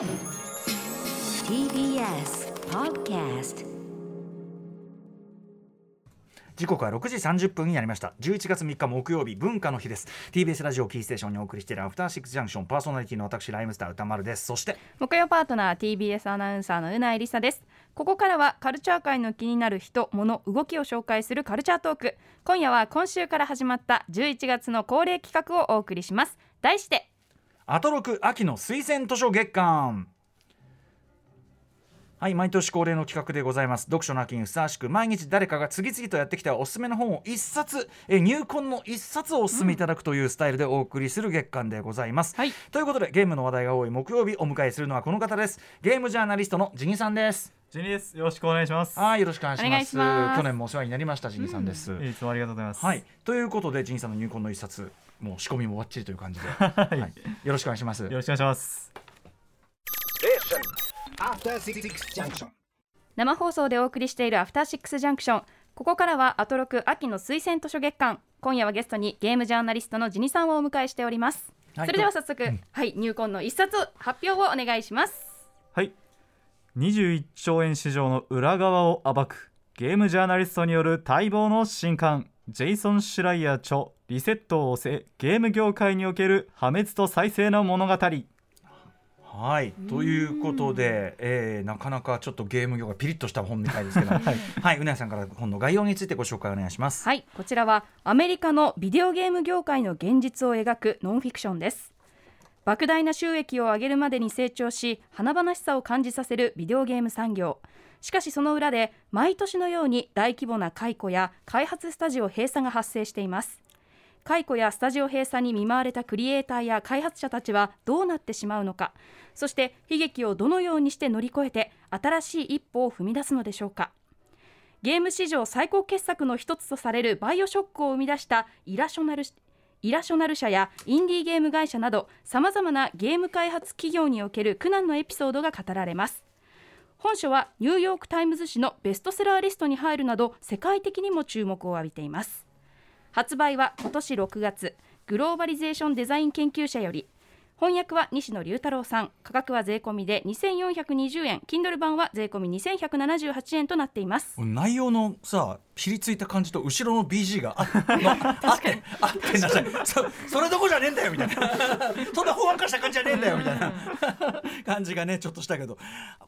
TBS Podcast 時刻は6時30分になりました。11月3日木曜日文化の日です。TBS ラジオキーステーションにお送りしているアフターシックスジャンクションパーソナリティの私ライムスター歌丸です。そして木曜パートナー TBS アナウンサーのうないりさです。ここからはカルチャー界の気になる人物動きを紹介するカルチャートーク。今夜は今週から始まった11月の恒例企画をお送りします。題してアトロク秋の推薦図書月間。はい毎年恒例の企画でございます。読書の秋にふさわしく毎日誰かが次々とやってきたおすすめの本を一冊え入魂の一冊をお勧めいただくというスタイルでお送りする月間でございます、はい。ということでゲームの話題が多い木曜日お迎えするのはこの方です。ゲームジャーナリストのジニさんです。ジェニーです。よろしくお願いします。はいよろしくお願いします。ます。去年もお世話になりましたジニさんです、いつもありがとうございます。はい、ということでジニさんの入魂の一冊もう仕込みもバッチリという感じで、はい。よろしくお願いします。よろしくお願いします。生放送でお送りしているアフターシックスジャンクション。ここからはアトロク秋の推薦図書月間。今夜はゲストにゲームジャーナリストのジニさんをお迎えしております、はい。それでは早速、はい入魂の一冊発表をお願いします。はい。21兆円市場の裏側を暴くゲームジャーナリストによる待望の新刊ジェイソン・シュライヤー著リセットを押せゲーム業界における破滅と再生の物語。はい。ということで、えーなかなかちょっとゲーム業がピリッとした本みたいですけど はい、はいうなやさんから本の概要についてご紹介お願いします、はいこちらはアメリカのビデオゲーム業界の現実を描くノンフィクションです。莫大な収益を上げるまでに成長し華々しさを感じさせるビデオゲーム産業しかしその裏で毎年のように大規模な解雇や開発スタジオ閉鎖が発生しています。解雇やスタジオ閉鎖に見舞われたクリエイターや開発者たちはどうなってしまうのか。そして悲劇をどのようにして乗り越えて新しい一歩を踏み出すのでしょうか。ゲーム史上最高傑作の一つとされるバイオショックを生み出したイラショナルイラショナル社やインディーゲーム会社などさまざまなゲーム開発企業における苦難のエピソードが語られます。本書はニューヨーク・タイムズ紙のベストセラーリストに入るなど世界的にも注目を浴びています。発売は今年6月。グローバリゼーションデザイン研究者より翻訳は西野龍太郎さん。価格は税込みで2420円。Kindle 版は税込み2178円となっています。内容のさひりついた感じと後ろの BG がああってあってなさいそそれどこじゃねえんだよみたいな。そんなほわんかした感じじゃねえんだよみたいな。感じがねちょっとしたけど。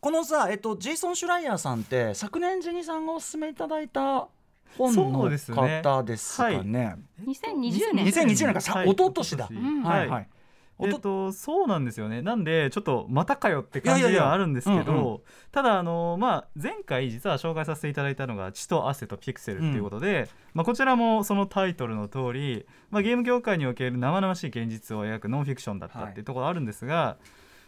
このさ、えっと、ジェイソン・シュライヤーさんって昨年ジェニさんがお勧めいただいた本そのうですね。方ですかね。2020年。2020年か。さ、はい。一昨年だ。んはい。はい。えっと、そうなんですよね。なんでちょっとまたかよって感じではあるんですけどうんうん。ただあの、まあ、前回実は紹介させていただいたのが「血と汗とピクセル」っていうことで、まあ、こちらもそのタイトルの通り、まあ、ゲーム業界における生々しい現実を描くノンフィクションだったってい。うところあるんですが、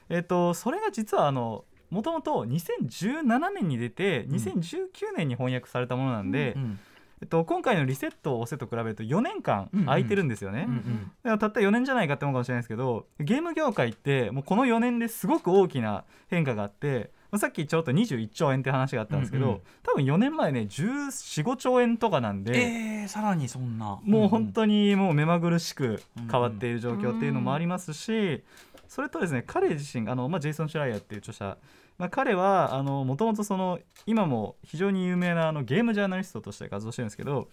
えっと、それが実はあのもともと2017年に出て2019年に翻訳されたものなんで、うんえっと、今回の「リセットを押せ」と比べると4年間空いてるんですよね。うんうん。だからたった4年じゃないかって思うかもしれないですけどゲーム業界ってもうこの4年ですごく大きな変化があってまあさっきちょっと21兆円って話があったんですけど、うんうん多分4年前ね1415兆円とかなんで、えー、さらにそんな。もう本当にもう目まぐるしく変わっている状況っていうのもありますし、それとですね彼自身あの、まあ、ジェイソン・シュライヤーっていう著者まあ、彼はもともと今も非常に有名なあのゲームジャーナリストとして活動してるんですけど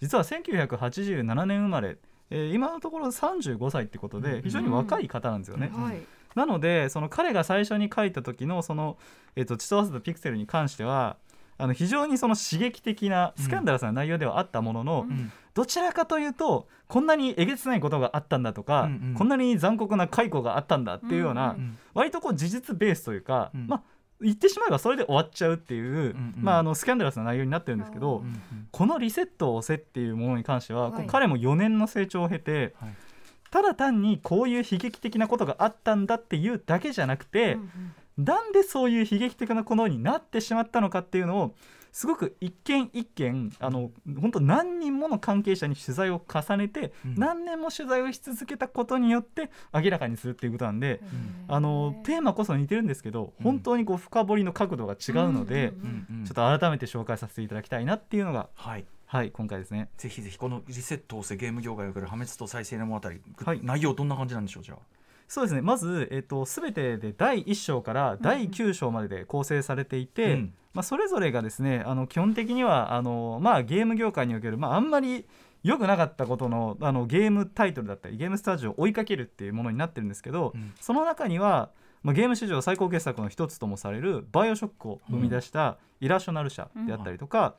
実は1987年生まれ、えー今のところ35歳ってことで非常に若い方なんですよね。はい。なのでその彼が最初に書いた時のその、えっと血と汗とピクセルに関してはあの非常にその刺激的なスキャンダラスな内容ではあったものの、うんどちらかというとこんなにえげつないことがあったんだとか、うんうん。こんなに残酷な解雇があったんだっていうような、うんうん。割とこう事実ベースというか、うん。まあ言ってしまえばそれで終わっちゃうっていう、んうんまあ、あのスキャンダラスな内容になってるんですけど、うんうんこのリセットを押せっていうものに関しては、はい。彼も4年の成長を経て、はい。ただ単にこういう悲劇的なことがあったんだっていうだけじゃなくて、なんでそういう悲劇的なことになってしまったのかっていうのをすごく一件一件あの本当何人もの関係者に取材を重ねて、うん。何年も取材をし続けたことによって明らかにするっていうことなんで、あのテーマこそ似てるんですけど、うん。本当にこう深掘りの角度が違うので、うんうんちょっと改めて紹介させていただきたいなっていうのがはい。はい今回ですね。ぜひぜひこのリセットをせゲーム業界を送る破滅と再生の物語、はい。内容どんな感じなんでしょうじゃあそうですね。まず、えっと全てで第1章から第9章までで構成されていて、うん。まあ、それぞれがですねあの基本的にはあの、まあ、ゲーム業界における、まあ、あんまり良くなかったことのあのゲームタイトルだったりゲームスタジオを追いかけるっていうものになってるんですけど、うん。その中には、まあ、ゲーム史上最高傑作の一つともされるバイオショックを生み出したイラショナル社であったりとか、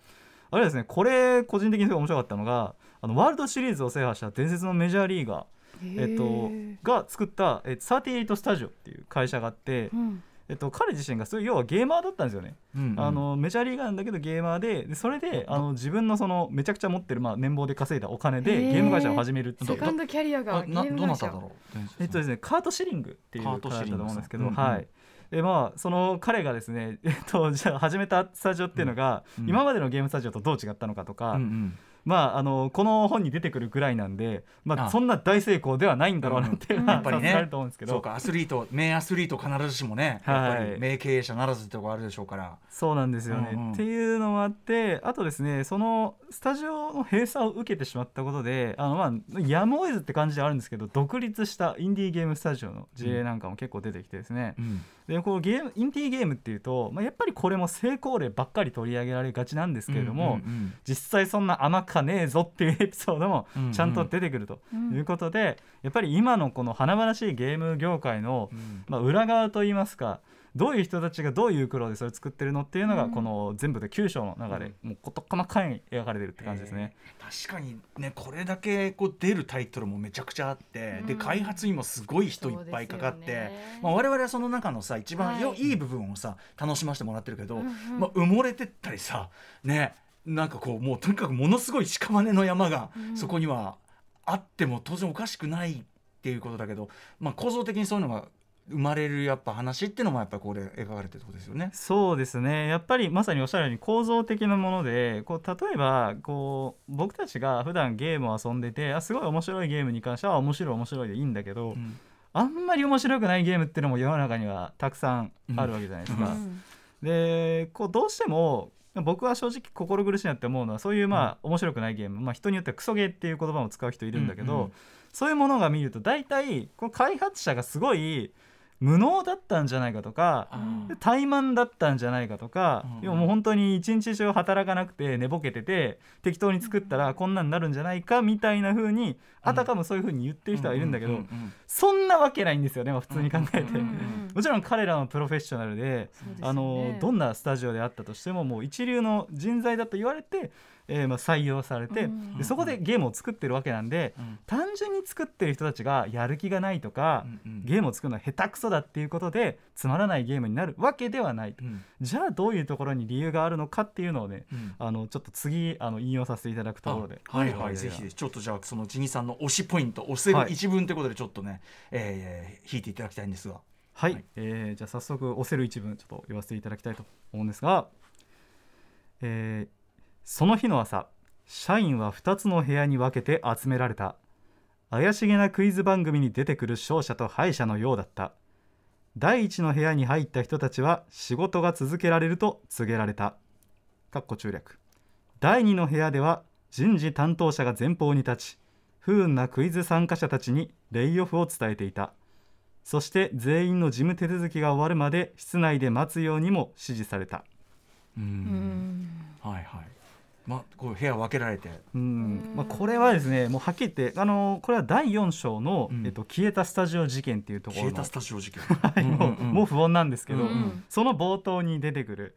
あるいはですねこれ個人的にすごい面白かったのがあのワールドシリーズを制覇した伝説のメジャーリーガー、えっと、が作った、え38スタジオっていう会社があって、うん。えっと、彼自身がそういう要はゲーマーだったんですよね。うんうん。あのメジャーリーガーなんだけどゲーマーででそれであの自分のそのめちゃくちゃ持ってる、まあ、年俸で稼いだお金でゲーム会社を始めるっていうセカンドキャリアがゲーム会社。どなただろう？えっとですねカート・シリングっていうカート方だったと思うんですけど、うんうんはい。でまあその彼がですね、えっと、じゃあ始めたスタジオっていうのが、うん。今までのゲームスタジオとどう違ったのかとか、うんうんまああのこの本に出てくるぐらいなんで、まあ、あそんな大成功ではないんだろうなっていうん。やっぱりね。察せられると思うんですけど。そうかアスリート名アスリート必ずしもねやっぱりはい。名経営者ならずってとこあるでしょうから。そうなんですよね、うんうん。っていうのもあってあとですねそのスタジオの閉鎖を受けてしまったことであのまあやむを得ずって感じではあるんですけど独立したインディーゲームスタジオの事例なんかも結構出てきてですね、うんでこうゲームインディーゲームっていうと、まあ、やっぱりこれも成功例ばっかり取り上げられがちなんですけれども、うんうん。実際そんな甘かねえぞっていうエピソードもうんうん。ちゃんと出てくるとうん。いうことで、やっぱり今のこの華々しいゲーム業界の、うん。まあ、裏側といいますかどういう人たちがどういう苦労でそれを作ってるのっていうのがうん。この全部で9章の中でもう事細かに描かれてるって感じですね。確かにねこれだけこう出るタイトルもめちゃくちゃあって、でうん。開発にもすごい人いっぱいかかって、ね。まあ、我々はその中のさ一番よ、はいい、い部分をさ楽しませてもらってるけど、うんうん。まあ、埋もれてったりさねなんかこうもうとにかくものすごい屍の山がうん。そこにはあっても当然おかしくないっていうことだけど、まあ、構造的にそういうのが生まれるやっぱ話っていうのもやっぱこれ描かれてるってことですよね。そうですね。やっぱりまさにおっしゃるように構造的なものでこう例えばこう僕たちが普段ゲームを遊んでてあすごい面白いゲームに関しては面白い面白いでいいんだけど、うん。あんまり面白くないゲームっていうのも世の中にはたくさんあるわけじゃないですか。うん。でこうどうしても僕は正直心苦しいなって思うのはそういうまあ、面白くないゲーム、まあ、人によってはクソゲーっていう言葉も使う人いるんだけど、うんうんそういうものが見ると大体この開発者がすごい無能だったんじゃないかとか怠慢だったんじゃないかとか、うん。要はもう本当に一日中働かなくて寝ぼけてて適当に作ったらこんなんになるんじゃないかみたいな風にあたかもそういう風に言ってる人はいるんだけど、そんなわけないんですよね、まあ普通に考えて。もちろん彼らのプロフェッショナルでね。あのどんなスタジオであったとしてももう一流の人材だと言われて、えーまあ、採用されて、うんでそこでゲームを作ってるわけなんで、うん。単純に作ってる人たちがやる気がないとか、ゲームを作るのは下手くそだっていうことでつまらないゲームになるわけではないと、うん。じゃあどういうところに理由があるのかっていうのをねうん。あのちょっと次あの引用させていただくところで。あはいはい、ぜひぜひちょっとじゃあそのジニさんの推しポイント押せるはい一文ということでちょっとね、えー、引いていただきたいんですが。はい、はい。えーじゃあ早速押せる一文ちょっと読ませていただきたいと思うんですが、えーその日の朝社員は2つの部屋に分けて集められた。怪しげなクイズ番組に出てくる勝者と敗者のようだった。第一の部屋に入った人たちは仕事が続けられると告げられた。かっこ中略。第二の部屋では人事担当者が前方に立ち不運なクイズ参加者たちにレイオフを伝えていた。そして全員の事務手続きが終わるまで室内で待つようにも指示された。うん。うん。はいはいまあこう部屋分けられて。うん。まあ、これはですねもうはっきり言ってあのこれは第4章の、うん。えっと、消えたスタジオ事件っていうところの。消えたスタジオ事件。はいもううんうん。もう不穏なんですけど、うん。その冒頭に出てくる、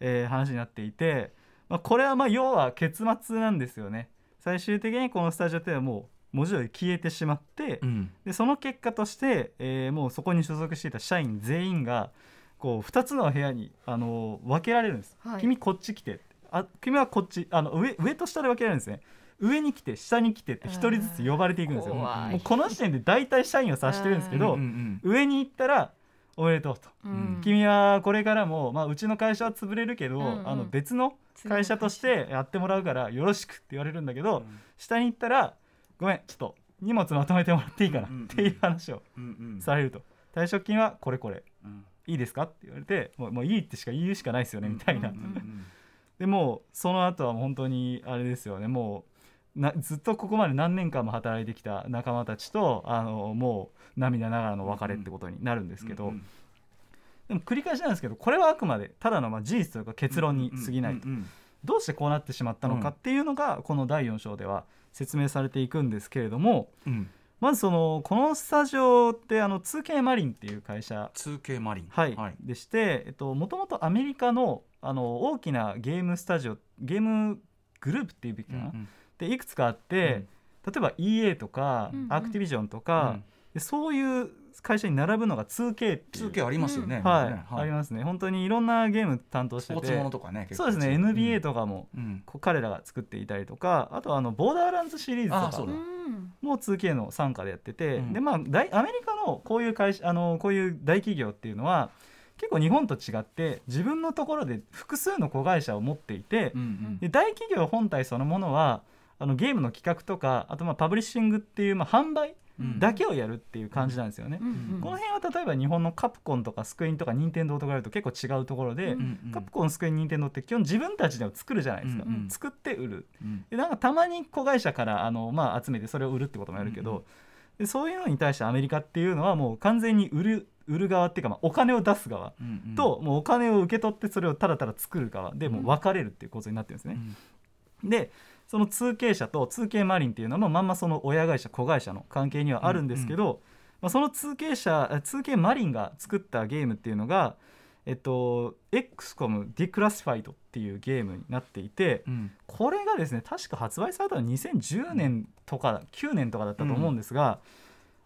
えー話になっていて、まあ、これはまあ要は結末なんですよね。最終的にこのスタジオっていうのはもう文字通り消えてしまって、うん。でその結果として、えーもうそこに所属していた社員全員がこう2つの部屋に、あの分けられるんです、はい。君こっち来てあ君はこっちあの上上と下で分けられるんですね。上に来て下に来てって1人ずつ呼ばれていくんですよ。もうこの時点で大体社員を指してるんですけど、うん。うん上に行ったらおめでとうと、うん。君はこれからも、まあ、うちの会社は潰れるけど、うんうん。あの別の会社としてやってもらうからよろしくって言われるんだけど、下に行ったらごめんちょっと荷物まとめてもらっていいかなうんうん。っていう話をうんうん。されると。退職金はこれこれ。うん。いいですかって言われてもうもういいってしか言うしかないですよねみたいな、うんうんでもうその後は本当にあれですよね。もなずっとここまで何年間も働いてきた仲間たちとあのもう涙ながらの別れってことになるんですけど、うんでも繰り返しなんですけどこれはあくまでただのまあ事実というか結論に過ぎないと。うんうんどうしてこうなってしまったのかっていうのがこの第4章では説明されていくんですけれどもうんまずそのこのスタジオってあの 2K マリンっていう会社。2K マリン。はい。はい。でして、えっと、もともとアメリカのあの大きなゲームスタジオゲームグループっていうべきかな、うんでいくつかあって、例えば EA とか、うんうん。アクティビジョンとうかん、でそういう会社に並ぶのが 2K っていう。2K ありますよね。はい、ありますね。本当にいろんなゲーム担当してて。スポーツものとかね結構そうですね、NBA とかもうん。こう彼らが作っていたりとかあとはあのボーダーランズシリーズとかあそうだ。うん。も 2K の傘下でやってて、うん。でまあ大アメリカのこういう会社あのこういう大企業っていうのは結構日本と違って自分のところで複数の子会社を持っていて、うんうん。で大企業本体そのものはあのゲームの企画とかあとまあパブリッシングっていうまあ販売うんだけをやるっていう感じなんですよね。うん。うん。この辺は例えば日本のカプコンとかスクイーンとか任天堂とかやると結構違うところで、うん。うん。うん。カプコンスクイーン任天堂って基本自分たちでは作るじゃないですか、うんうん。作って売る。うんでなんかたまに子会社からあの、まあ、集めてそれを売るってこともやるけど、うんうん。でそういうのに対してアメリカっていうのはもう完全に売る売る側っていうか、まあ、お金を出す側と、もうお金を受け取ってそれをただただ作る側でもう分かれるっていう構造になってるんですね。でその 2K 社と 2K マリンっていうのはまあまんまその親会社子会社の関係にはあるんですけど、まあ、その 2K 社あ 2K マリンが作ったゲームっていうのがえっと XCOM ディクラシファイドっていうゲームになっていてうん。これがですね確か発売されたのは2010年とか9年とかだったと思うんですが、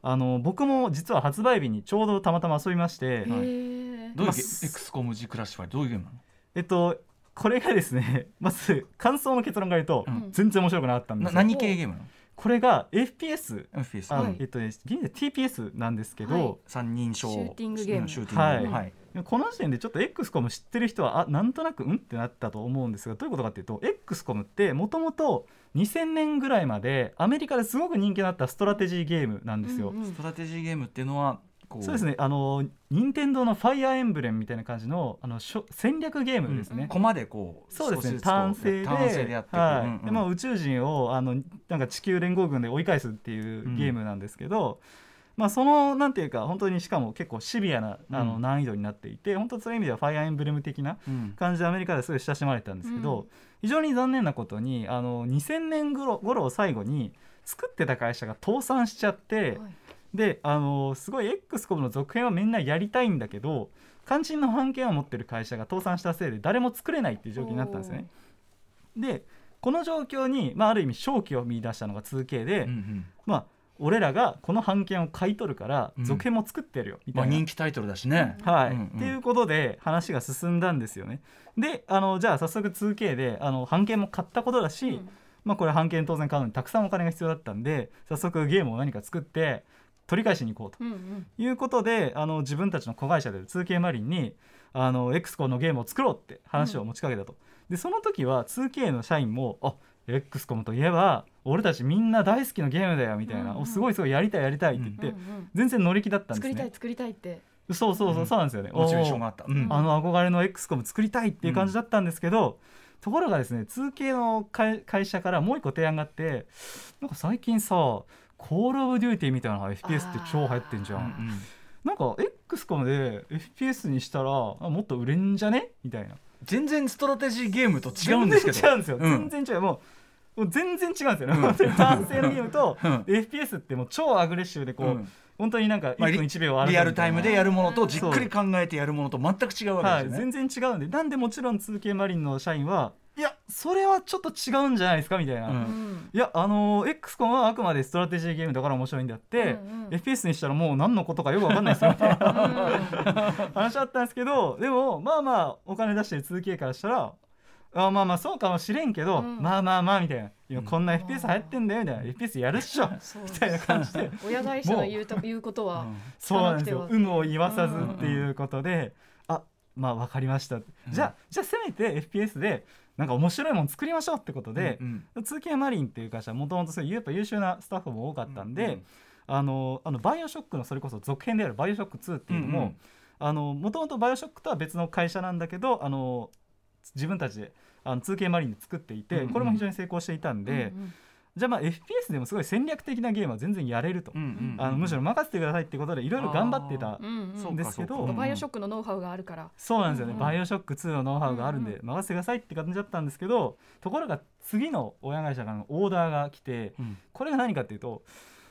あの僕も実は発売日にちょうどたまたま遊びまして、へー。どういう XCOM G クラッシュはどういうゲームなの？えっとこれがですね まず感想の結論から言うと、うん。全然面白くなかったんです何系ゲームなの？これが FPS FPS あ、はい。えっとね現在 TPS なんですけど、はい。三人称。シューティングゲーム。シューティングはい。この時点でちょっと XCOM 知ってる人はあなんとなくうんってなったと思うんですがどういうことかっていうと XCOM ってもともと2000年ぐらいまでアメリカですごく人気のあったストラテジーゲームなんですよ。うんうん。ストラテジーゲームっていうのはこそうですね。あの任天堂のファイアーエンブレムみたいな感じのあのしょ戦略ゲームですね。コマでこうそうですね。単性で。でやってはい。うんうん。でまあ、宇宙人をあのなんか地球連合軍で追い返すっていうゲームなんですけど、まあ、そのなんていうか本当にしかも結構シビアなあのうん。難易度になっていて、本当そういう意味ではファイアーエンブレム的なうん。感じでアメリカですごい親しまれてたんですけど、うん。非常に残念なことにあの2000年頃頃を最後に作ってた会社が倒産しちゃって、はいであのすごい XCOM の続編はみんなやりたいんだけど肝心の版権を持ってる会社が倒産したせいで誰も作れないっていう状況になったんですね。でこの状況に、まあ、ある意味勝機を見出したのが 2K で、うんうん。まあ俺らがこの版権を買い取るからうん。続編も作ってやるよみたまあいな、人気タイトルだしね。はい。うんうん。っていうことで話が進んだんですよね。であのじゃあ早速 2K であの版権も買ったことだし、うん。まあ、これ版権当然買うのにたくさんお金が必要だったんで早速ゲームを何か作って取り返しに行こうと。うんうん。いうことであの自分たちの子会社である 2K マリンにあの XCOM のゲームを作ろうって話を持ちかけたと。でその時は 2K の社員もあ XCOM といえば俺たちみんな大好きなゲームだよみたいな、うんうん。おすごいすごいやりたいやりたいって言って、うんうん全然乗り気だったんですね。作りたい。作りたいって。そうそうそううん。そうなんですよね。モチベーションがあったうん。あの憧れの XCOM 作りたいっていう感じだったんですけど、ところがですね 2K の会会社からもう一個提案があってなんか最近さコール・オブ・デューティーみたいな FPS って超流行ってんじゃうんん。なんか XCOM で FPS にしたらあもっと売れんじゃね？みたいな。全然ストラテジーゲームと違うんですけど。全然違うんですよ。うん。全然違う。もうもう全然違うんですよね。うん。本当にターン制のゲームとうん。FPS ってもう超アグレッシブでこう、うん。本当になんかまあ1分1秒あるリアルタイムでやるものとうん。じっくり考えてやるものと全く違うわはい、けですよね。全然違うんでなんでもちろん 2K マリンの社員はいやそれはちょっと違うんじゃないですか？みたいな、うん。うんいやあのー XCOM はあくまでストラテジーゲームだから面白いんであって、うんうん。FPS にしたらもう何のことかよく分かんないですよ。みたいなうん話だったんですけどでもまあまあお金出してる 2K からしたらあまあまあそうかもしれんけど、うん。まあまあまあみたいな。こんな FPS 流行ってんだよみたいな。FPS やるっしょ。みたいな感じで。親会社の言うと言うことはそうなんですよ。有無を言わさずっていうことで、あまあ分かりました、じゃあじゃあせめて FPS でなんか面白いもの作りましょうってことで、うんうん。2K マリンっていう会社はもともとやっぱ優秀なスタッフも多かったんで、うんうん。あのあのバイオショックのそれこそ続編であるバイオショック2っていうのも、うんうん。あのもともとバイオショックとは別の会社なんだけどあの自分たちであの 2K マリンで作っていて、うんうん。これも非常に成功していたんで、うんじゃあまあ FPS でもすごい戦略的なゲームは全然やれると、あのむしろ任せてくださいってことでいろいろ頑張ってたうんですけど、バイオショックのノウハウがあるから。そうなんですよね、うん。バイオショック2のノウハウがあるんで、うん任せてくださいって感じだったんですけどところが次の親会社からのオーダーが来て、うん。これが何かっていうと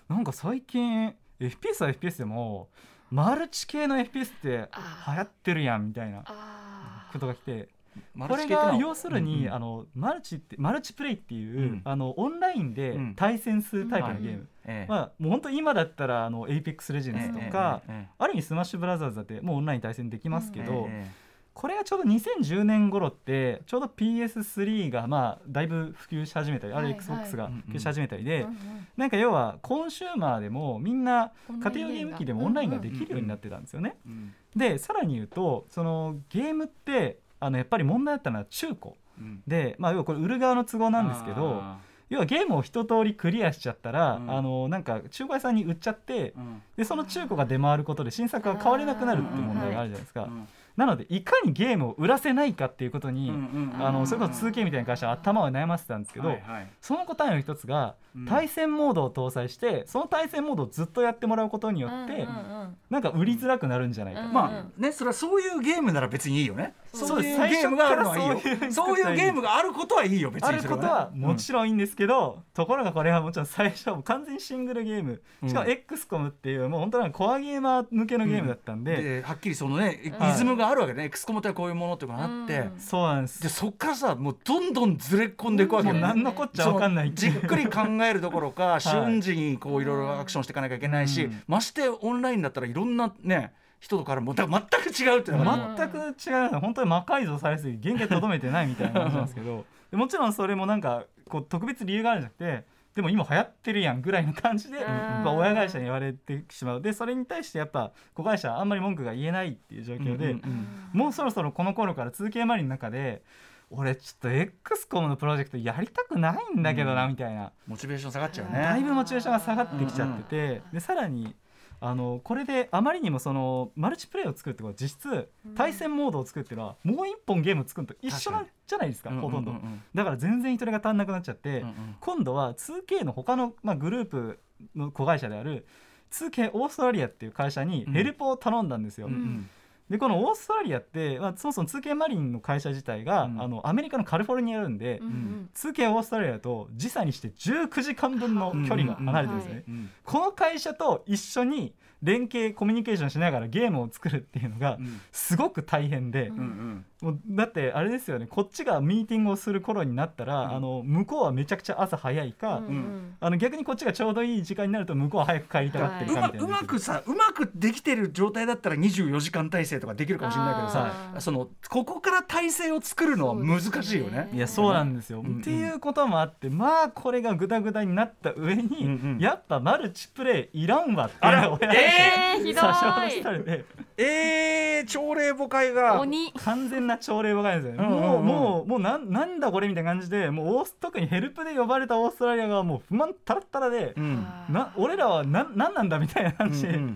なんか最近 FPS は FPS でもマルチ系の FPS って流行ってるやんみたいなあことが来てマこれが要するに、うんうん。あのマルチってマルチプレイっていう、うん。あのオンラインでうん。対戦するタイプのゲーム、うん。ええ。まあ、もう本当今だったらあの APEX レジェンズとか、ええええある意味スマッシュブラザーズだってもうオンライン対戦できますけど、ええこれがちょうど2010年頃ってちょうど PS3 がまあだいぶ普及し始めたり、はいはい。 XBOX が普及し始めたりで、うんうんなんか要はコンシューマーでもみんな家庭用ゲーム機でもオンラインができるようになってたんですよね。うん。でさらに言うとそのゲームってあのやっぱり問題だったのは中古。うん。で、まあ、要はこれ売る側の都合なんですけどあ要はゲームを一通りクリアしちゃったら、うん。あのなんか中古屋さんに売っちゃってーうん。でその中古が出回ることで新作が買われなくなるっていう問題があるじゃないですか。うんなのでいかにゲームを売らせないかっていうことに、あのそれこそ 2K みたいな会社は頭を悩ませてたんですけど、はいはい。その答えの一つがうん。対戦モードを搭載してその対戦モードをずっとやってもらうことによって、うんうんうん。なんか売りづらくなるんじゃないか、うんまあねそれはそういうゲームなら別にいいよね。そう。そういうゲームがあるのはいいよ。そそうういうゲームがあることはいいよ別にそれあることはもちろろんいいんですけど、ところがこれはもちろん最初は完全にシングルゲーム。しかもうん XCOM っていうもう本当にコアゲーマー向けのゲームだったんで、ではっきりそのねリはいズムがあるわけね。X コムってこういうものっていうのがあって。うん。そうなんです。でそっからさもうどんどんずれ込んでいくわけよもう何のこっちゃ分かんないじっくり考えるどころか い。瞬時にこういろいろアクションしていかなきゃいけないし、うん。ましてオンラインだったらいろんなね人からもだから全く違うっていうの全く違うの。本当に魔改造されすぎ原型とどめてないみたいな感じなんですけど。でもちろんそれもなんかこう特別理由があるんじゃなくてでも今流行ってるやんぐらいの感じで、やっぱ親会社に言われてしまう。でそれに対してやっぱ子会社はあんまり文句が言えないっていう状況で、うんうんもうそろそろこの頃から 2K マリンの中で俺ちょっと XCOM のプロジェクトやりたくないんだけどなうん。みたいな、モチベーション下がっちゃうね。だいぶモチベーションが下がってきちゃってて、でさらにあのこれであまりにもそのマルチプレイを作るってことは実質対戦モードを作るっていうのはもう一本ゲームを作るのと一緒なんじゃないですかうんほとんど、だから全然人手が足んなくなっちゃって、うんうん今度は 2K の他のまあグループの子会社である 2K オーストラリアっていう会社にヘルプを頼んだんですよ、うんうんでこのオーストラリアって、まあ、そもそも 2K マリンの会社自体が、うん。あのアメリカのカリフォルニアあるんで、うん 2K オーストラリアと時差にして19時間分の距離が離れてるんですね、うんうんこの会社と一緒に連携コミュニケーションしながらゲームを作るっていうのがうん。すごく大変で、うんうんもうだってあれですよね。こっちがミーティングをする頃になったら、うん。あの向こうはめちゃくちゃ朝早いか、うん。うんあの逆にこっちがちょうどいい時間になると向こうは早く帰りたがってるうまかみたい。な、うまくさうまくできてる状態だったら24時間体制とかできるかもしれないけどさそのここから体制を作るのは難しいよね。いやそうなんですよ、うんうん。っていうこともあってまあこれがグダグダになった上に、うんうん。やっぱマルチプレイいらんわって親えーひどい。最初話されて。えー、朝礼母会が鬼。完全な朝礼ばかりですよね、うんうんうん。もうもうもうなんなんだこれみたいな感じでもうオース特にヘルプで呼ばれたオーストラリアがもう不満たらったらで、うん。な俺らはなんなんなんだみたいな感じうんうん。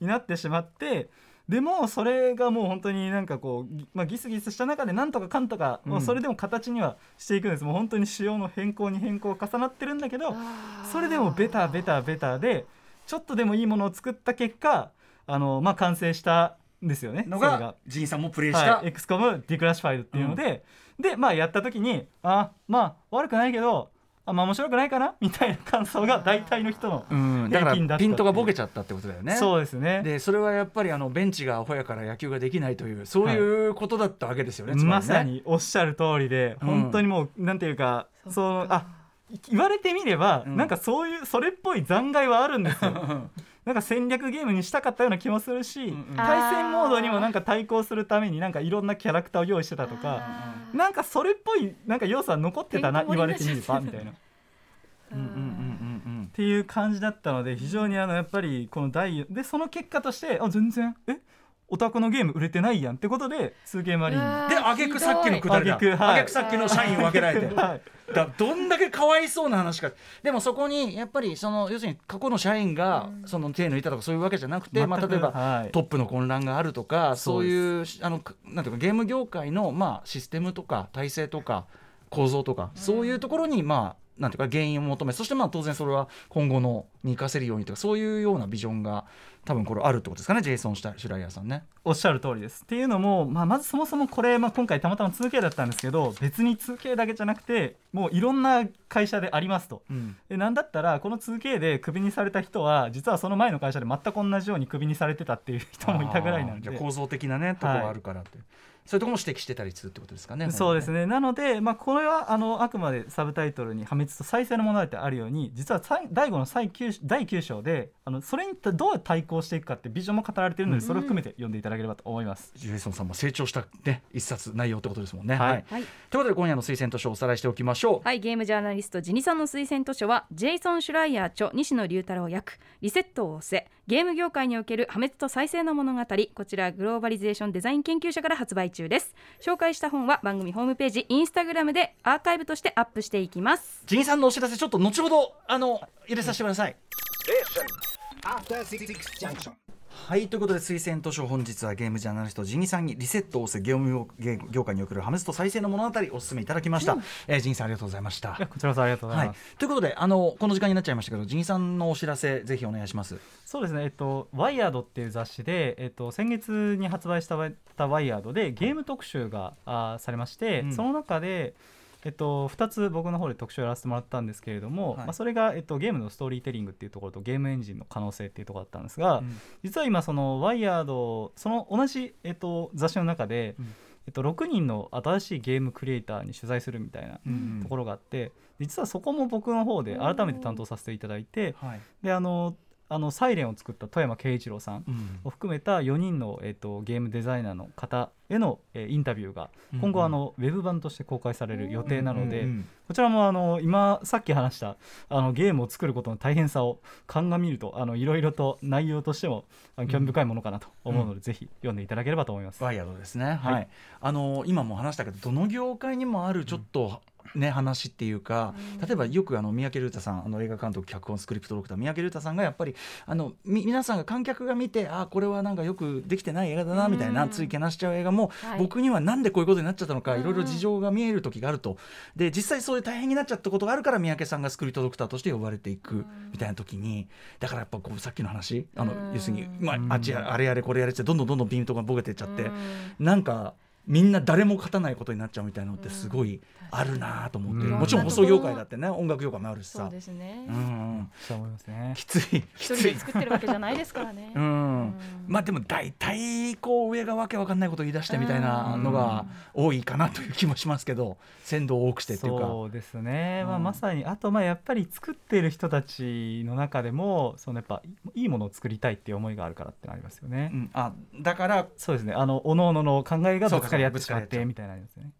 になってしまって。でもそれがもう本当になんかこう、ぎまあ、ギスギスした中でなんとかかんとか、うん。もうそれでも形にはしていくんです。もう本当に仕様の変更に変更重なってるんだけどそれでもベタベタベタでちょっとでもいいものを作った結果あの、まあ、完成したんですよねのがジンさんもプレイした、はい、XCOM ディクラシファイドっていうので、でまあやった時にあまあ悪くないけどあまあ面白くないかな？みたいな感想が大体の人の、平均だったう。らピントがボケちゃったってことだよね。そうですね。でそれはやっぱりあのベンチがアホやから野球ができないというそういうことだったわけですよね。つりね。まさにおっしゃる通りで、うん。本当にもうなんていうかそっか。そのあ言われてみれば、うん。なんかそういうそれっぽい残骸はあるんですよ なんか戦略ゲームにしたかったような気もするし、うんうん。対戦モードにもなんか対抗するためになんかいろんなキャラクターを用意してたとかなんかそれっぽいなんか要素は残ってたな言われてみればみたいな。うん。うんうんうんっていう感じだったので非常にあのやっぱりこの第でその結果としてあ全然えオタクのゲーム売れてないやんってことで 2K マリンに。うわうん。で挙句さっきのくだりだ。挙句さっきの社員を分けられて。はい。だどんだけかわいそうな話か。でもそこにやっぱりその要するに過去の社員がその手抜いたとかそういうわけじゃなくて、まあ、例えば、はい。トップの混乱があるとかそそういうあのかなんていうかゲーム業界の、まあ、システムとか体制とか構造とか、そういうところにまあなんていうか原因を求めそしてまあ当然それは今後のに生かせるようにとかそういうようなビジョンが多分これあるってことですかねジェイソン・シュライヤーさんね。おっしゃる通りです。っていうのも、まあ、まずそもそもこれ、まあ、今回たまたま 2K だったんですけど別に 2K だけじゃなくてもういろんな会社でありますと。うん。でなんだったらこの 2K でクビにされた人は実はその前の会社で全く同じようにクビにされてたっていう人もいたぐらいなんで。構造的なねところがあるからって、そういうところも指摘してたりするってことですかね。そうですねなので、まあ、これはあのあくまでサブタイトルに「破滅と再生の物語」ってあるように実は最第5の最9第9章であのそれにどう対抗していくかってビジョンも語られているので、それを含めて読んでいただければと思います。ジェイソンさんも成長した、ね、一冊内容ってことですもんね。はいはいということで今夜の推薦図書をおさらいしておきましょう。はい、ゲームジャーナリストジニさんの推薦図書はジェイソン・シュライヤー著西野龍太郎役リセットを押せゲーム業界における破滅と再生の物語こちらグローバリゼーションデザイン研究所から発売中です紹介した本は番組ホームページインスタグラムでアーカイブとしてアップしていきますジンさんのお知らせちょっと後ほどあの入れさせてください。Junction. はいということで推薦図書本日はゲームジャーナリストジニさんにリセットを押せゲーム業界における破滅と再生の物語お勧めいただきました、えージニさんありがとうございました。こちらこそありがとうございはい。ます。、ということであのこの時間になっちゃいましたけどジニさんのお知らせぜひお願いします。そうですね、えっと、ワイヤードっていう雑誌で、えっと、先月に発売したワイたワイヤードでゲーム特集があーされまして、うん。その中で、えっと、2つ僕の方で特集をやらせてもらったんですけれども、はい。まあ、それが、えっと、ゲームのストーリーテリングっていうところとゲームエンジンの可能性っていうところだったんですが、うん。実は今そのワイヤードその同じ、えっと、雑誌の中で、うん。えっと、6人の新しいゲームクリエイターに取材するみたいなうん。ところがあって、実はそこも僕の方で改めて担当させていただいて、はい。であのあのサイレンを作った富山慶一郎さんうんを含めた4人の、えっとゲームデザイナーの方への、えーインタビューが今後、うんあのウェブ版として公開される予定なので、うんうんこちらもあの今さっき話したあのゲームを作ることの大変さを鑑みるとあのいろいろと内容としても興味深いものかなと思うので、ぜひ読んでいただければと思います。ワイヤードですね。はい。はいあの今も話したけどどの業界にもあるちょっと。ね、話っていうか例えばよくあの三宅龍太さんあの映画監督脚本スクリプトドクター三宅龍太さんがやっぱりあのみ皆さんが観客が見てあこれはなんかよくできてない映画だなみたいなついけなしちゃう映画も、はい。僕にはなんでこういうことになっちゃったのかうん。いろいろ事情が見える時があると。で実際そういう大変になっちゃったことがあるから三宅さんがスクリプトドクターとして呼ばれていくみたいな時に。だからやっぱこうさっきの話あのうん。要するに、まあう、んあっちやあれやれこれやれってどんどんどんどんピントがボケてっちゃって。うん。なんかみんな誰も勝たないことになっちゃうみたいなのってすごいあるなと思って、うん。もちろん放送業界だってね音楽業界もあるしさ。そうですね。うんうん。そう思いますね。きついき一人ついで作ってるわけじゃないですからね。うん。まあでも大体こう上がわけわかんないこと言い出してみたいなのが多いかなという気もしますけど鮮度を多くしてっていうか。そうですね、まあ、うん。まさにあとまあやっぱり作ってる人たちの中でもそのやっぱいいものを作りたいっていう思いがあるからってのありますよね、うん、あだからそうですね。あの各々の考えがぶつかり合ってしまってみたいなやつね.